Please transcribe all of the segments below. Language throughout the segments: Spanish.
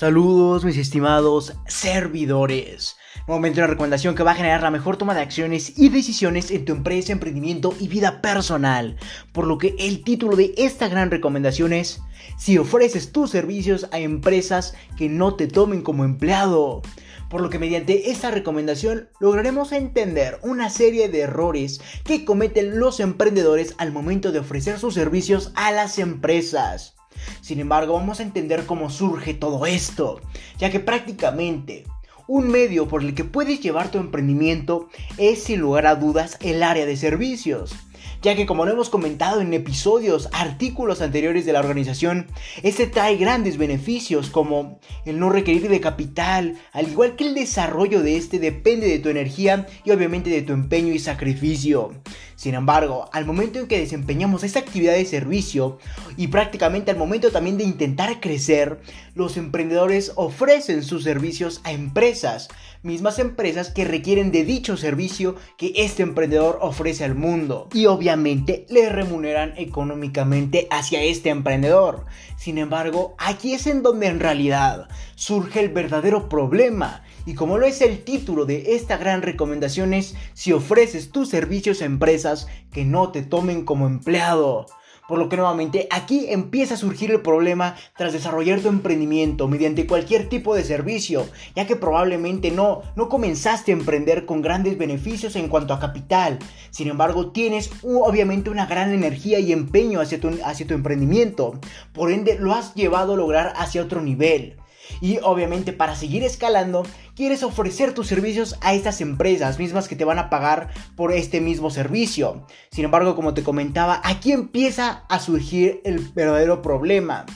Saludos mis estimados servidores. Nuevamente una recomendación que va a generar la mejor toma de acciones y decisiones en tu empresa, emprendimiento y vida personal. Por lo que el título de esta gran recomendación es si ofreces tus servicios a empresas que no te tomen como empleado. Por lo que mediante esta recomendación lograremos entender una serie de errores que cometen los emprendedores al momento de ofrecer sus servicios a las empresas. Sin embargo, vamos a entender cómo surge todo esto, ya que prácticamente un medio por el que puedes llevar tu emprendimiento es sin lugar a dudas el área de servicios ya que como lo hemos comentado en episodios, artículos anteriores de la organización, este trae grandes beneficios como el no requerir de capital, al igual que el desarrollo de este depende de tu energía y obviamente de tu empeño y sacrificio. Sin embargo, al momento en que desempeñamos esta actividad de servicio y prácticamente al momento también de intentar crecer, los emprendedores ofrecen sus servicios a empresas, mismas empresas que requieren de dicho servicio que este emprendedor ofrece al mundo y obviamente le remuneran económicamente hacia este emprendedor. Sin embargo, aquí es en donde en realidad surge el verdadero problema y como lo es el título de esta gran recomendación es si ofreces tus servicios a empresas que no te tomen como empleado. Por lo que nuevamente aquí empieza a surgir el problema tras desarrollar tu emprendimiento mediante cualquier tipo de servicio, ya que probablemente no, no comenzaste a emprender con grandes beneficios en cuanto a capital. Sin embargo, tienes obviamente una gran energía y empeño hacia tu, hacia tu emprendimiento. Por ende, lo has llevado a lograr hacia otro nivel. Y obviamente para seguir escalando, quieres ofrecer tus servicios a estas empresas mismas que te van a pagar por este mismo servicio. Sin embargo, como te comentaba, aquí empieza a surgir el verdadero problema.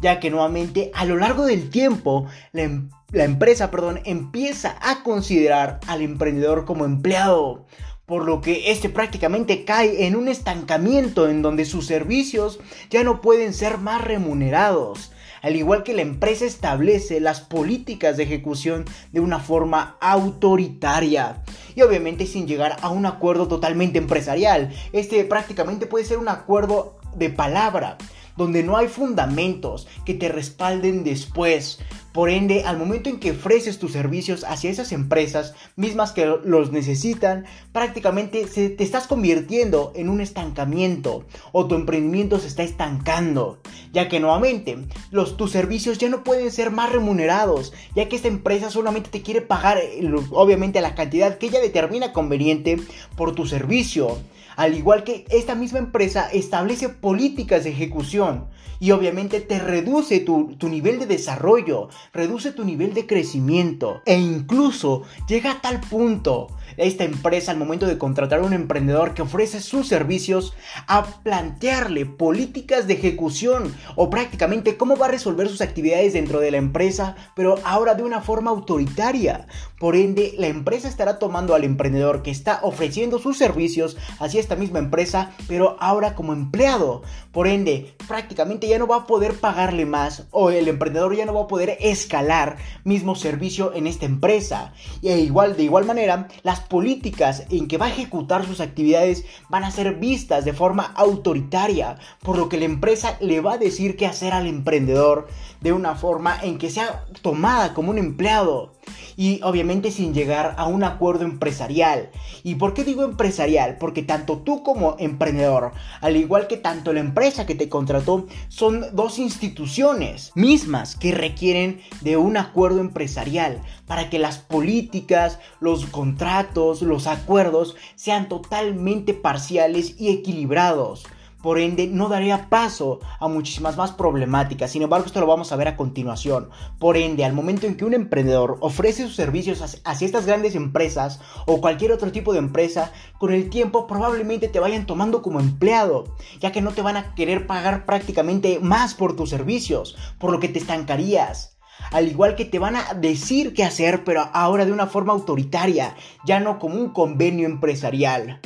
Ya que nuevamente a lo largo del tiempo la, em-, empresa perdón, empieza a considerar al emprendedor como empleado por lo que este prácticamente cae en un estancamiento en donde sus servicios ya no pueden ser más remunerados al igual que la empresa establece las políticas de ejecución de una forma autoritaria y obviamente sin llegar a un acuerdo totalmente empresarial. Este prácticamente puede ser un acuerdo de palabra donde no hay fundamentos que te respalden después. Por ende, al momento en que ofreces tus servicios hacia esas empresas mismas que los necesitan, prácticamente se, te estás convirtiendo en un estancamiento o tu emprendimiento se está estancando, ya que nuevamente los, tus servicios ya no pueden ser más remunerados, ya que esta empresa solamente te quiere pagar eh, obviamente la cantidad que ella determina conveniente por tu servicio. Al igual que esta misma empresa establece políticas de ejecución y obviamente te reduce tu, nivel de desarrollo, reduce tu nivel de crecimiento e incluso llega a tal punto esta empresa al momento de contratar a un emprendedor que ofrece sus servicios a plantearle políticas de ejecución o prácticamente cómo va a resolver sus actividades dentro de la empresa, pero ahora de una forma autoritaria. Por ende, la empresa estará tomando al emprendedor que está ofreciendo sus servicios hacia esta misma empresa, pero ahora como empleado. Por ende, prácticamente ya no va a poder pagarle más o el emprendedor ya no va a poder escalar mismo servicio en esta empresa. Y igual, de igual manera, las políticas en que va a ejecutar sus actividades van a ser vistas de forma autoritaria, por lo que la empresa le va a decir qué hacer al emprendedor de una forma en que sea tomada como un empleado y obviamente sin llegar a un acuerdo empresarial. ¿Y por qué digo empresarial? Porque tanto tú como emprendedor, al igual que tanto la empresa que te contrató, son dos instituciones mismas que requieren de un acuerdo empresarial para que las políticas, los contratos, los acuerdos sean totalmente parciales y equilibrados. Por ende, no daría paso a muchísimas más problemáticas. Sin embargo, esto lo vamos a ver a continuación. Por ende, al momento en que un emprendedor ofrece sus servicios hacia estas grandes empresas o cualquier otro tipo de empresa, con el tiempo probablemente te vayan tomando como empleado, ya que no te van a querer pagar prácticamente más por tus servicios, por lo que te estancarías. Al igual que te van a decir qué hacer, pero ahora de una forma autoritaria, ya no como un convenio empresarial.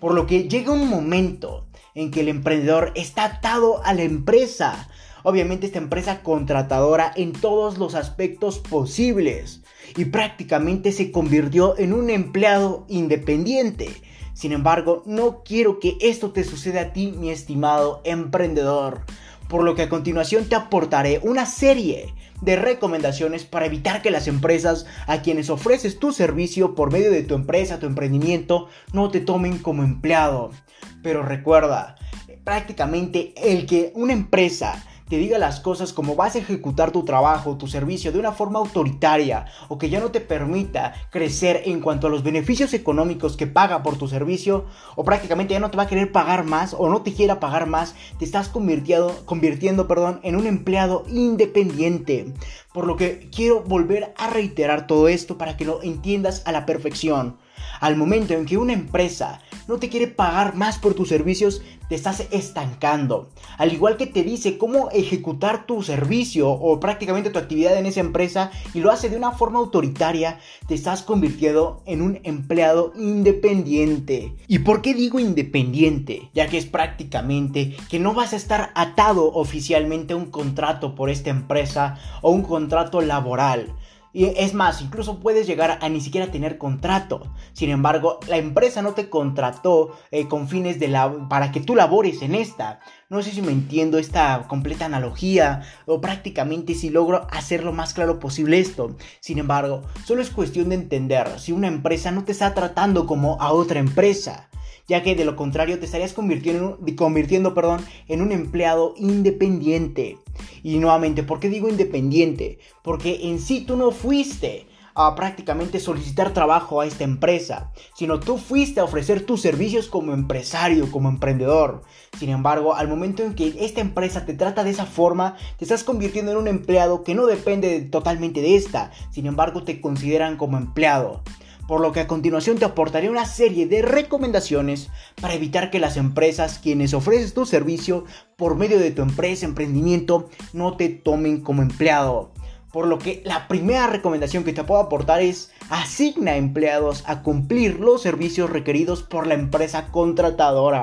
Por lo que llega un momento en que el emprendedor está atado a la empresa. Obviamente esta empresa contratadora en todos los aspectos posibles y prácticamente se convirtió en un empleado independiente. Sin embargo, no quiero que esto te suceda a ti, mi estimado emprendedor. Por lo que a continuación te aportaré una serie de recomendaciones para evitar que las empresas a quienes ofreces tu servicio por medio de tu empresa, tu emprendimiento, no te tomen como empleado. Pero recuerda, prácticamente el que una empresa te diga las cosas como vas a ejecutar tu trabajo, tu servicio de una forma autoritaria o que ya no te permita crecer en cuanto a los beneficios económicos que paga por tu servicio o prácticamente ya no te va a querer pagar más o no te quiera pagar más, te estás convirtiendo, convirtiendo perdón, en un empleado independiente. Por lo que quiero volver a reiterar todo esto para que lo entiendas a la perfección. Al momento en que una empresa no te quiere pagar más por tus servicios, te estás estancando. Al igual que te dice cómo ejecutar tu servicio o prácticamente tu actividad en esa empresa y lo hace de una forma autoritaria, te estás convirtiendo en un empleado independiente. ¿Y por qué digo independiente? Ya que es prácticamente que no vas a estar atado oficialmente a un contrato por esta empresa o un contrato laboral y es más, incluso puedes llegar a ni siquiera tener contrato. Sin embargo, la empresa no te contrató eh, con fines de la para que tú labores en esta. No sé si me entiendo esta completa analogía o prácticamente si logro hacer lo más claro posible esto. Sin embargo, solo es cuestión de entender si una empresa no te está tratando como a otra empresa ya que de lo contrario te estarías convirtiendo, convirtiendo perdón, en un empleado independiente. Y nuevamente, ¿por qué digo independiente? Porque en sí tú no fuiste a prácticamente solicitar trabajo a esta empresa, sino tú fuiste a ofrecer tus servicios como empresario, como emprendedor. Sin embargo, al momento en que esta empresa te trata de esa forma, te estás convirtiendo en un empleado que no depende totalmente de esta, sin embargo te consideran como empleado por lo que a continuación te aportaré una serie de recomendaciones para evitar que las empresas quienes ofreces tu servicio por medio de tu empresa, emprendimiento, no te tomen como empleado. Por lo que la primera recomendación que te puedo aportar es asigna empleados a cumplir los servicios requeridos por la empresa contratadora.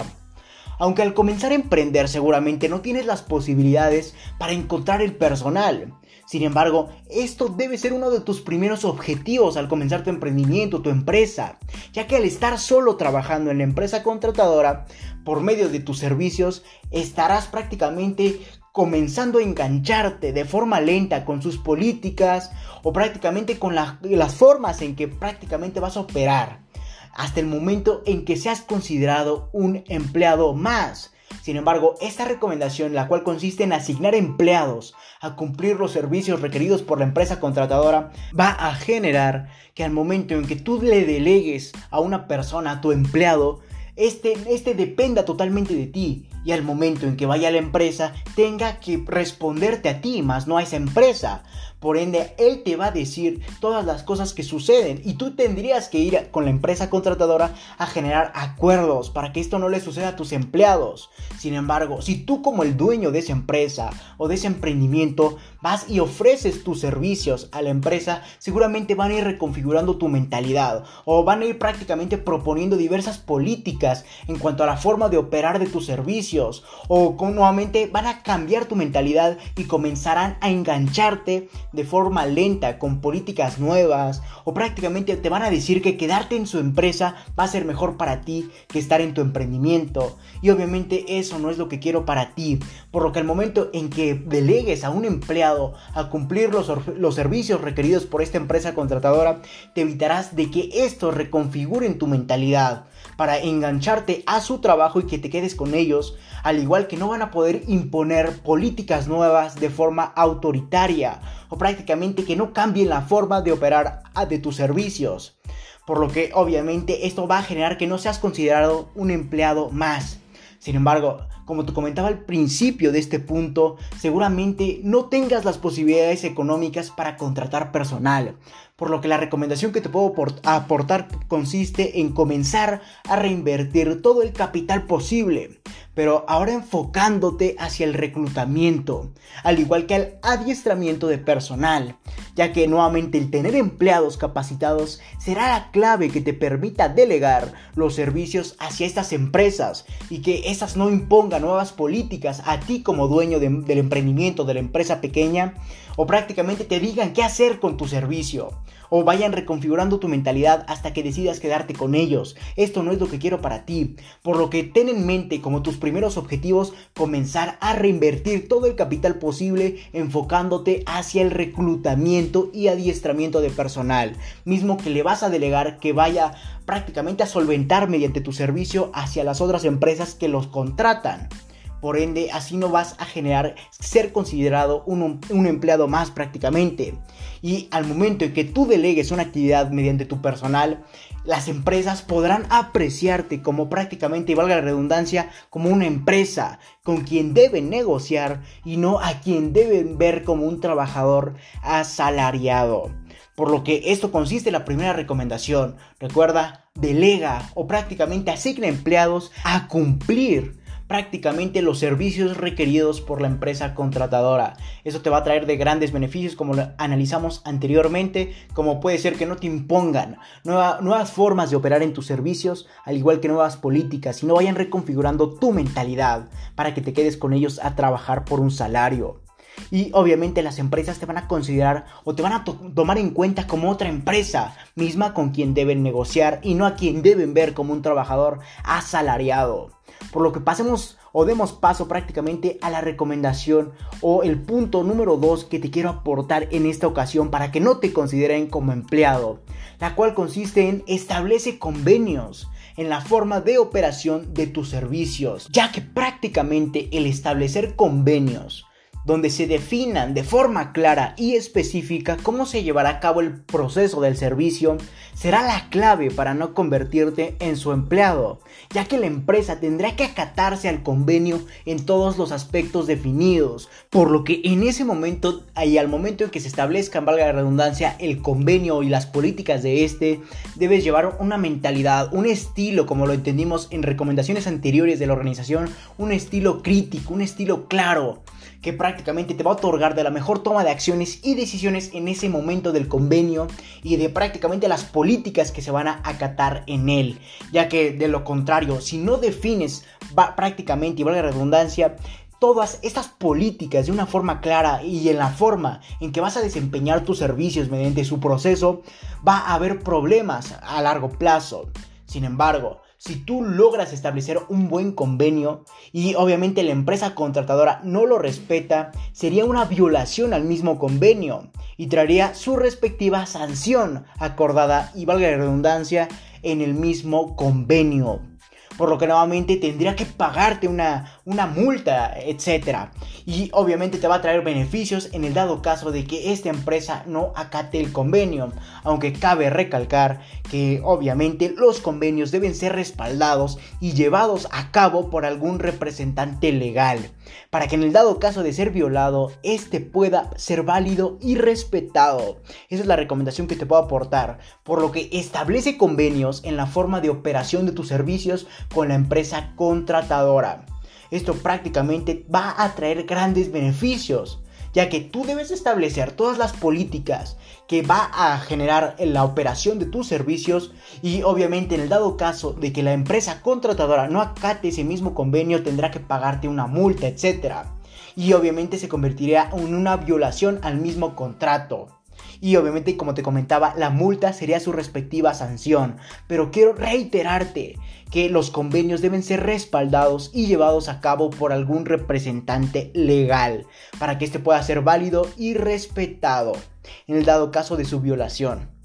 Aunque al comenzar a emprender seguramente no tienes las posibilidades para encontrar el personal. Sin embargo, esto debe ser uno de tus primeros objetivos al comenzar tu emprendimiento, tu empresa, ya que al estar solo trabajando en la empresa contratadora, por medio de tus servicios, estarás prácticamente comenzando a engancharte de forma lenta con sus políticas o prácticamente con las formas en que prácticamente vas a operar hasta el momento en que seas considerado un empleado más. Sin embargo, esta recomendación, la cual consiste en asignar empleados a cumplir los servicios requeridos por la empresa contratadora, va a generar que al momento en que tú le delegues a una persona, a tu empleado, este, este dependa totalmente de ti y al momento en que vaya a la empresa tenga que responderte a ti, más no a esa empresa. Por ende, él te va a decir todas las cosas que suceden y tú tendrías que ir con la empresa contratadora a generar acuerdos para que esto no le suceda a tus empleados. Sin embargo, si tú como el dueño de esa empresa o de ese emprendimiento vas y ofreces tus servicios a la empresa, seguramente van a ir reconfigurando tu mentalidad o van a ir prácticamente proponiendo diversas políticas en cuanto a la forma de operar de tus servicios o nuevamente van a cambiar tu mentalidad y comenzarán a engancharte de forma lenta con políticas nuevas o prácticamente te van a decir que quedarte en su empresa va a ser mejor para ti que estar en tu emprendimiento. Y obviamente eso no es lo que quiero para ti por lo que al momento en que delegues a un empleado a cumplir los, los servicios requeridos por esta empresa contratadora te evitarás de que esto reconfigure en tu mentalidad para engancharte a su trabajo y que te quedes con ellos, al igual que no van a poder imponer políticas nuevas de forma autoritaria o prácticamente que no cambien la forma de operar de tus servicios. Por lo que obviamente esto va a generar que no seas considerado un empleado más. Sin embargo, como te comentaba al principio de este punto, seguramente no tengas las posibilidades económicas para contratar personal, por lo que la recomendación que te puedo aportar consiste en comenzar a reinvertir todo el capital posible, pero ahora enfocándote hacia el reclutamiento, al igual que al adiestramiento de personal, ya que nuevamente el tener empleados capacitados será la clave que te permita delegar los servicios hacia estas empresas y que estas no impongan nuevas políticas a ti como dueño del emprendimiento, de la empresa pequeña, o prácticamente te digan qué hacer con tu servicio o vayan reconfigurando tu mentalidad hasta que decidas quedarte con ellos. Esto no es lo que quiero para ti, por lo que ten en mente como tus primeros objetivos comenzar a reinvertir todo el capital posible enfocándote hacia el reclutamiento y adiestramiento de personal, mismo que le vas a delegar que vaya prácticamente a solventar mediante tu servicio hacia las otras empresas que los contratan. Por ende, así no vas a generar ser considerado un, empleado más prácticamente. Y al momento en que tú delegues una actividad mediante tu personal, las empresas podrán apreciarte como prácticamente, y valga la redundancia, como una empresa con quien deben negociar y no a quien deben ver como un trabajador asalariado. Por lo que esto consiste en la primera recomendación. Recuerda, delega o prácticamente asigna empleados a cumplir prácticamente los servicios requeridos por la empresa contratadora. Eso te va a traer de grandes beneficios como lo analizamos anteriormente, como puede ser que no te impongan nuevas formas de operar en tus servicios, al igual que nuevas políticas, y no vayan reconfigurando tu mentalidad para que te quedes con ellos a trabajar por un salario. Y obviamente las empresas te van a considerar o te van a tomar en cuenta como otra empresa misma con quien deben negociar y no a quien deben ver como un trabajador asalariado. Por lo que pasemos o demos paso prácticamente a la recomendación o el punto número 2 que te quiero aportar en esta ocasión para que no te consideren como empleado, la cual consiste en establece convenios en la forma de operación de tus servicios, ya que prácticamente el establecer convenios donde se definan de forma clara y específica cómo se llevará a cabo el proceso del servicio, será la clave para no convertirte en su empleado, ya que la empresa tendrá que acatarse al convenio en todos los aspectos definidos, por lo que en ese momento y al momento en que se establezcan, valga la redundancia, el convenio y las políticas de este, debes llevar una mentalidad, un estilo, como lo entendimos en recomendaciones anteriores de la organización, un estilo crítico, un estilo claro que prácticamente te va a otorgar de la mejor toma de acciones y decisiones en ese momento del convenio y de prácticamente las políticas que se van a acatar en él, ya que de lo contrario, si no defines prácticamente, y valga redundancia, todas estas políticas de una forma clara y en la forma en que vas a desempeñar tus servicios mediante su proceso, va a haber problemas a largo plazo. Sin embargo, si tú logras establecer un buen convenio y obviamente la empresa contratadora no lo respeta, sería una violación al mismo convenio y traería su respectiva sanción acordada y valga la redundancia en el mismo convenio por lo que nuevamente tendría que pagarte una, una multa, etc. Y obviamente te va a traer beneficios en el dado caso de que esta empresa no acate el convenio, aunque cabe recalcar que obviamente los convenios deben ser respaldados y llevados a cabo por algún representante legal, para que en el dado caso de ser violado, este pueda ser válido y respetado. Esa es la recomendación que te puedo aportar, por lo que establece convenios en la forma de operación de tus servicios con la empresa contratadora. Esto prácticamente va a traer grandes beneficios, ya que tú debes establecer todas las políticas que va a generar en la operación de tus servicios y obviamente en el dado caso de que la empresa contratadora no acate ese mismo convenio tendrá que pagarte una multa, etc. Y obviamente se convertiría en una violación al mismo contrato y obviamente como te comentaba la multa sería su respectiva sanción. Pero quiero reiterarte que los convenios deben ser respaldados y llevados a cabo por algún representante legal para que este pueda ser válido y respetado en el dado caso de su violación.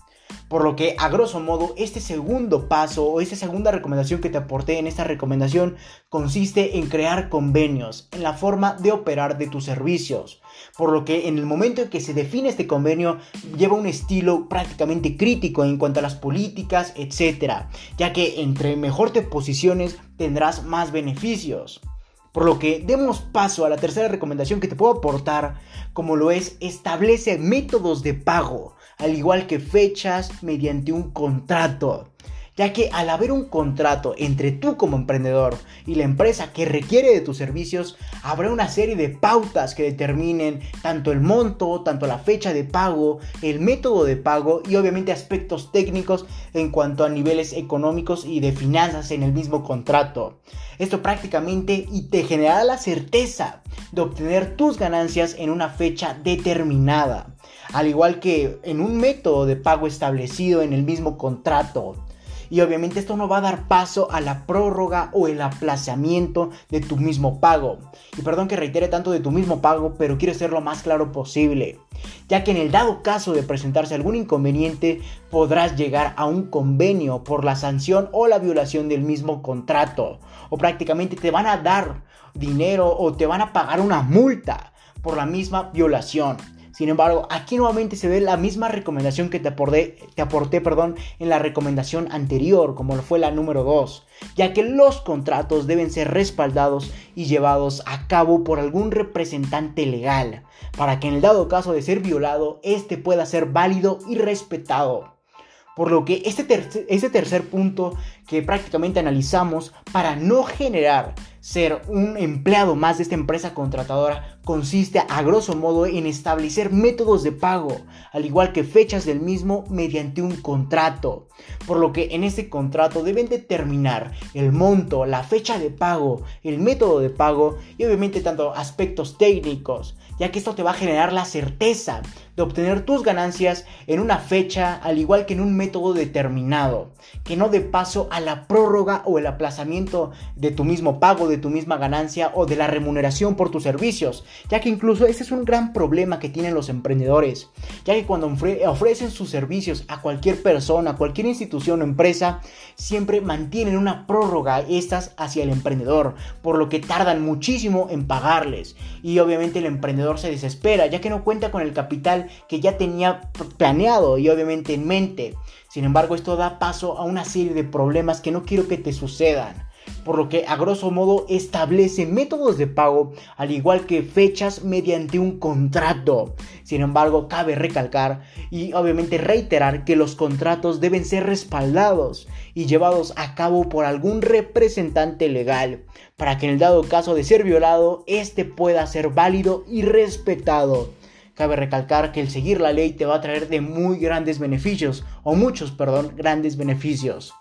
Por lo que, a grosso modo, este segundo paso o esta segunda recomendación que te aporté en esta recomendación consiste en crear convenios en la forma de operar de tus servicios. Por lo que en el momento en que se define este convenio lleva un estilo prácticamente crítico en cuanto a las políticas, etc. Ya que entre mejor te posiciones tendrás más beneficios. Por lo que demos paso a la tercera recomendación que te puedo aportar, como lo es establece métodos de pago al igual que fechas mediante un contrato. Ya que al haber un contrato entre tú como emprendedor y la empresa que requiere de tus servicios, habrá una serie de pautas que determinen tanto el monto, tanto la fecha de pago, el método de pago y obviamente aspectos técnicos en cuanto a niveles económicos y de finanzas en el mismo contrato. Esto prácticamente y te generará la certeza de obtener tus ganancias en una fecha determinada. Al igual que en un método de pago establecido en el mismo contrato. Y obviamente esto no va a dar paso a la prórroga o el aplazamiento de tu mismo pago. Y perdón que reitere tanto de tu mismo pago, pero quiero ser lo más claro posible. Ya que en el dado caso de presentarse algún inconveniente, podrás llegar a un convenio por la sanción o la violación del mismo contrato. O prácticamente te van a dar dinero o te van a pagar una multa por la misma violación. Sin embargo, aquí nuevamente se ve la misma recomendación que te aporté, te aporté perdón, en la recomendación anterior, como lo fue la número 2, ya que los contratos deben ser respaldados y llevados a cabo por algún representante legal, para que en el dado caso de ser violado, este pueda ser válido y respetado. Por lo que este, este tercer punto que prácticamente analizamos para no generar ser un empleado más de esta empresa contratadora consiste a grosso modo en establecer métodos de pago, al igual que fechas del mismo mediante un contrato. Por lo que en este contrato deben determinar el monto, la fecha de pago, el método de pago y obviamente tanto aspectos técnicos, ya que esto te va a generar la certeza de obtener tus ganancias en una fecha al igual que en un método determinado, que no dé paso a la prórroga o el aplazamiento de tu mismo pago, de tu misma ganancia o de la remuneración por tus servicios, ya que incluso ese es un gran problema que tienen los emprendedores, ya que cuando ofrecen sus servicios a cualquier persona, cualquier institución o empresa, siempre mantienen una prórroga estas hacia el emprendedor, por lo que tardan muchísimo en pagarles. Y obviamente el emprendedor se desespera, ya que no cuenta con el capital que ya tenía planeado y obviamente en mente. Sin embargo, esto da paso a una serie de problemas que no quiero que te sucedan. Por lo que a grosso modo establece métodos de pago al igual que fechas mediante un contrato. Sin embargo, cabe recalcar y obviamente reiterar que los contratos deben ser respaldados y llevados a cabo por algún representante legal para que en el dado caso de ser violado, este pueda ser válido y respetado. Cabe recalcar que el seguir la ley te va a traer de muy grandes beneficios, o muchos, perdón, grandes beneficios.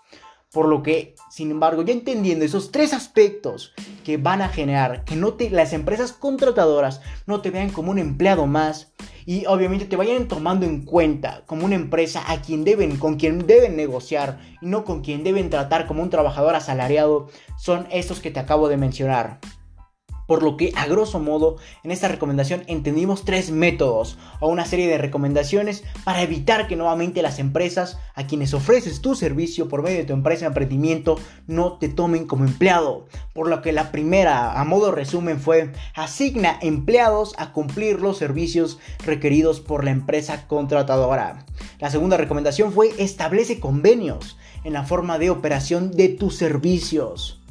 Por lo que, sin embargo, ya entendiendo esos tres aspectos que van a generar que no te, las empresas contratadoras no te vean como un empleado más y obviamente te vayan tomando en cuenta como una empresa a quien deben, con quien deben negociar y no con quien deben tratar como un trabajador asalariado, son estos que te acabo de mencionar. Por lo que, a grosso modo, en esta recomendación entendimos tres métodos o una serie de recomendaciones para evitar que nuevamente las empresas a quienes ofreces tu servicio por medio de tu empresa de emprendimiento no te tomen como empleado. Por lo que la primera, a modo resumen, fue asigna empleados a cumplir los servicios requeridos por la empresa contratadora. La segunda recomendación fue establece convenios en la forma de operación de tus servicios.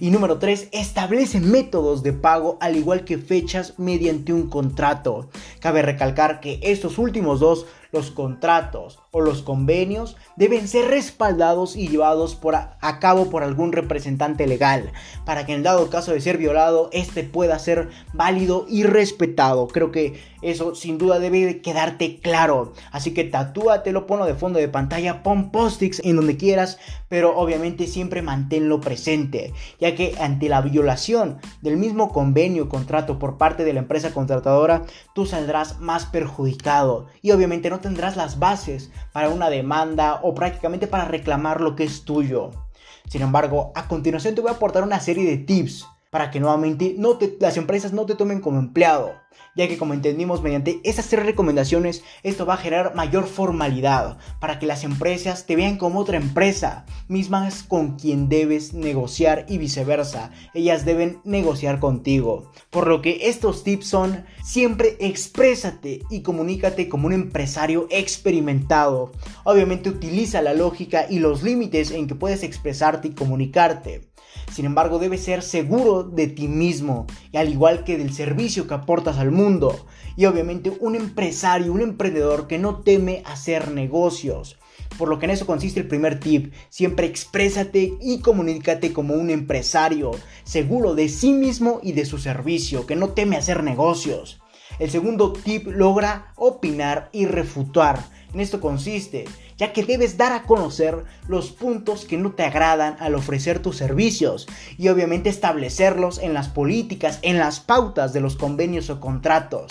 Y número 3, establece métodos de pago al igual que fechas mediante un contrato. Cabe recalcar que estos últimos dos los contratos o los convenios deben ser respaldados y llevados por a, cabo por algún representante legal, para que en dado caso de ser violado, este pueda ser válido y respetado. Creo que eso sin duda debe quedarte claro. Así que tatúatelo, ponlo de fondo de pantalla, pon post-its en donde quieras, pero obviamente siempre manténlo presente, ya que ante la violación del mismo convenio o contrato por parte de la empresa contratadora, tú saldrás más perjudicado y obviamente no tendrás las bases para una demanda o prácticamente para reclamar lo que es tuyo. Sin embargo, a continuación te voy a aportar una serie de tips para que nuevamente no las empresas no te tomen como empleado ya que como entendimos mediante esas tres recomendaciones esto va a generar mayor formalidad para que las empresas te vean como otra empresa, mismas con quien debes negociar y viceversa, ellas deben negociar contigo. Por lo que estos tips son siempre exprésate y comunícate como un empresario experimentado. Obviamente utiliza la lógica y los límites en que puedes expresarte y comunicarte. Sin embargo, debes ser seguro de ti mismo, y al igual que del servicio que aportas al mundo. Y obviamente un empresario, un emprendedor que no teme hacer negocios. Por lo que en eso consiste el primer tip. Siempre exprésate y comunícate como un empresario, seguro de sí mismo y de su servicio, que no teme hacer negocios. El segundo tip logra opinar y refutar. En esto consiste ya que debes dar a conocer los puntos que no te agradan al ofrecer tus servicios y obviamente establecerlos en las políticas, en las pautas de los convenios o contratos.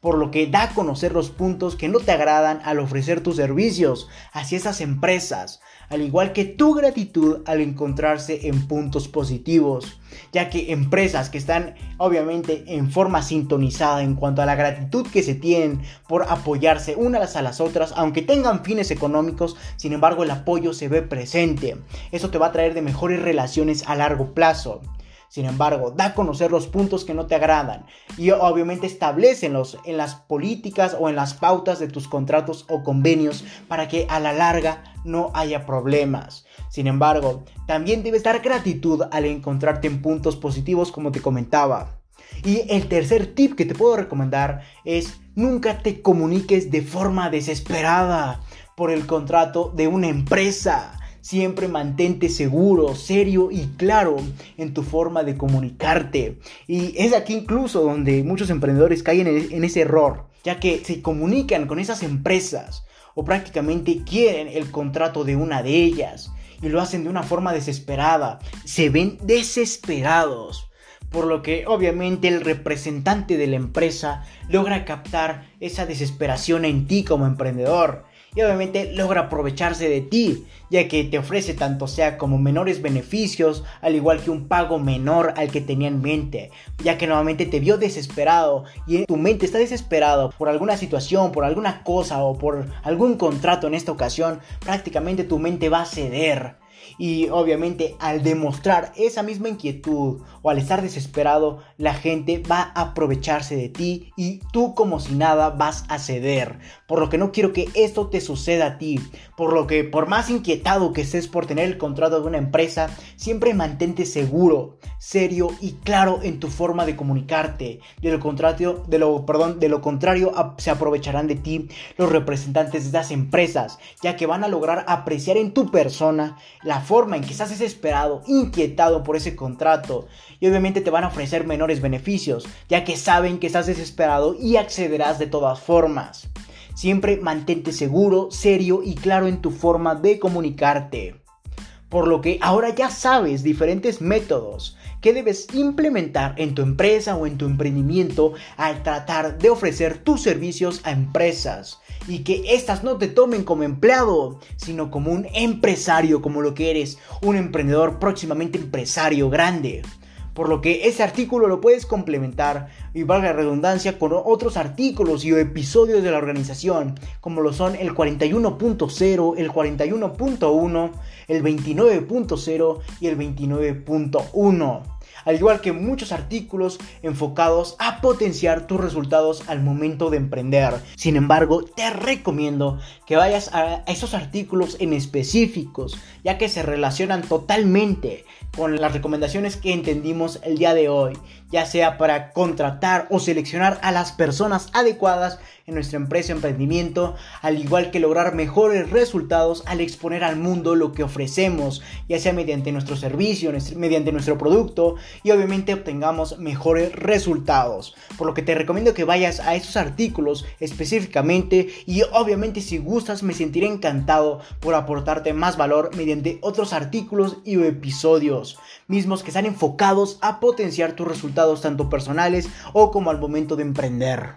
por lo que da a conocer los puntos que no te agradan al ofrecer tus servicios hacia esas empresas, al igual que tu gratitud al encontrarse en puntos positivos, ya que empresas que están obviamente en forma sintonizada en cuanto a la gratitud que se tienen por apoyarse unas a las otras, aunque tengan fines económicos, sin embargo el apoyo se ve presente. Eso te va a traer de mejores relaciones a largo plazo. Sin embargo, da a conocer los puntos que no te agradan y obviamente establecelos en las políticas o en las pautas de tus contratos o convenios para que a la larga no haya problemas. Sin embargo, también debes dar gratitud al encontrarte en puntos positivos como te comentaba. Y el tercer tip que te puedo recomendar es nunca te comuniques de forma desesperada por el contrato de una empresa. Siempre mantente seguro, serio y claro en tu forma de comunicarte. Y es aquí incluso donde muchos emprendedores caen en ese error, ya que se comunican con esas empresas o prácticamente quieren el contrato de una de ellas y lo hacen de una forma desesperada. Se ven desesperados por lo que obviamente el representante de la empresa logra captar esa desesperación en ti como emprendedor y obviamente logra aprovecharse de ti, ya que te ofrece tanto sea como menores beneficios, al igual que un pago menor al que tenía en mente, ya que nuevamente te vio desesperado y tu mente está desesperado por alguna situación, por alguna cosa o por algún contrato en esta ocasión, prácticamente tu mente va a ceder y obviamente al demostrar esa misma inquietud o al estar desesperado, la gente va a aprovecharse de ti y tú como si nada vas a ceder. Por lo que no quiero que esto te suceda a ti. Por lo que por más inquietado que estés por tener el contrato de una empresa, siempre mantente seguro, serio y claro en tu forma de comunicarte. De lo contrario, de lo, perdón, de lo contrario se aprovecharán de ti los representantes de las empresas, ya que van a lograr apreciar en tu persona la forma en que estás desesperado, inquietado por ese contrato y obviamente te van a ofrecer menores beneficios, ya que saben que estás desesperado y accederás de todas formas. Siempre mantente seguro, serio y claro en tu forma de comunicarte. Por lo que ahora ya sabes diferentes métodos que debes implementar en tu empresa o en tu emprendimiento al tratar de ofrecer tus servicios a empresas y que éstas no te tomen como empleado, sino como un empresario, como lo que eres, un emprendedor próximamente empresario grande. Por lo que ese artículo lo puedes complementar y valga la redundancia con otros artículos y episodios de la organización, como lo son el 41.0, el 41.1, el 29.0 y el 29.1 al igual que muchos artículos enfocados a potenciar tus resultados al momento de emprender. Sin embargo, te recomiendo que vayas a esos artículos en específicos, ya que se relacionan totalmente con las recomendaciones que entendimos el día de hoy, ya sea para contratar o seleccionar a las personas adecuadas en nuestra empresa emprendimiento, al igual que lograr mejores resultados al exponer al mundo lo que ofrecemos, ya sea mediante nuestro servicio, mediante nuestro producto y obviamente obtengamos mejores resultados. Por lo que te recomiendo que vayas a esos artículos específicamente y obviamente si gustas me sentiré encantado por aportarte más valor mediante otros artículos y episodios mismos que están enfocados a potenciar tus resultados tanto personales o como al momento de emprender.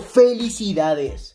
felicidades